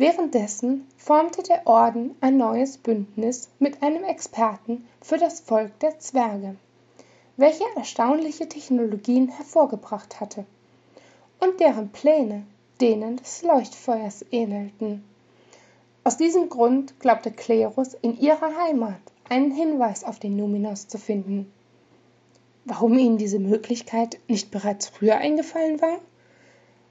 Währenddessen formte der Orden ein neues Bündnis mit einem Experten für das Volk der Zwerge, welcher erstaunliche Technologien hervorgebracht hatte und deren Pläne denen des Leuchtfeuers ähnelten. Aus diesem Grund glaubte Klerus in ihrer Heimat einen Hinweis auf den Numinos zu finden. Warum ihnen diese Möglichkeit nicht bereits früher eingefallen war?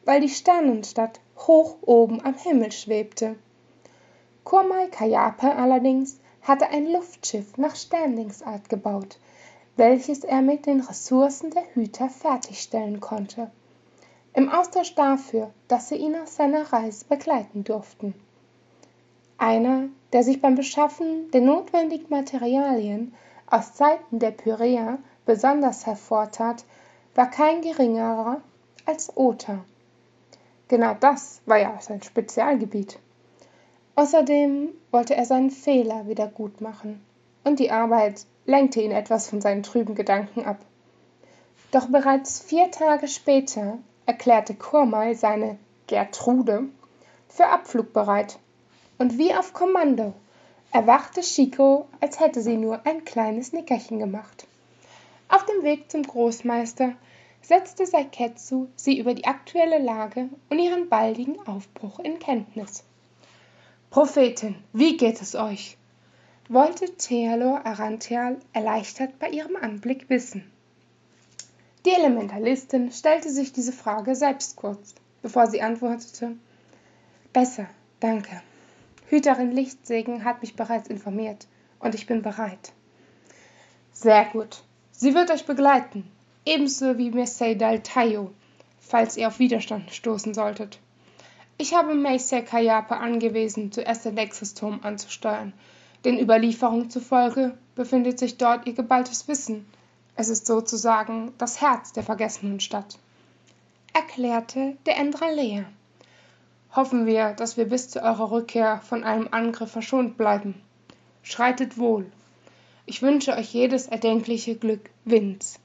Weil die Sternenstadt hoch oben am Himmel schwebte. Kurmai Kayape allerdings hatte ein Luftschiff nach Sternlingsart gebaut, welches er mit den Ressourcen der Hüter fertigstellen konnte. Im Austausch dafür, dass sie ihn auf seiner Reise begleiten durften. Einer, der sich beim Beschaffen der notwendigen Materialien aus Zeiten der Pyräer besonders hervortat, war kein geringerer als Ota. Genau das war ja sein Spezialgebiet. Außerdem wollte er seinen Fehler wieder gut machen, und die Arbeit lenkte ihn etwas von seinen trüben Gedanken ab. Doch bereits vier Tage später erklärte Kurmai seine Gertrude für Abflug bereit und wie auf Kommando erwachte Chico, als hätte sie nur ein kleines Nickerchen gemacht. Auf dem Weg zum Großmeister setzte Saiketsu sie über die aktuelle Lage und ihren baldigen Aufbruch in Kenntnis. Prophetin, wie geht es euch? wollte Thealor Arantheal erleichtert bei ihrem Anblick wissen. Die Elementalistin stellte sich diese Frage selbst kurz, bevor sie antwortete: Besser, danke. Hüterin Lichtsegen hat mich bereits informiert und ich bin bereit. Sehr gut. Sie wird euch begleiten, ebenso wie Messei Dal Tayo, falls ihr auf Widerstand stoßen solltet. Ich habe Meisei Kayape angewiesen, zuerst den Nexus-Turm anzusteuern. Den Überlieferungen zufolge befindet sich dort ihr geballtes Wissen. Es ist sozusagen das Herz der vergessenen Stadt, erklärte der Endralea. Hoffen wir, dass wir bis zu eurer Rückkehr von einem Angriff verschont bleiben. Schreitet wohl. Ich wünsche euch jedes erdenkliche Glück, Vince.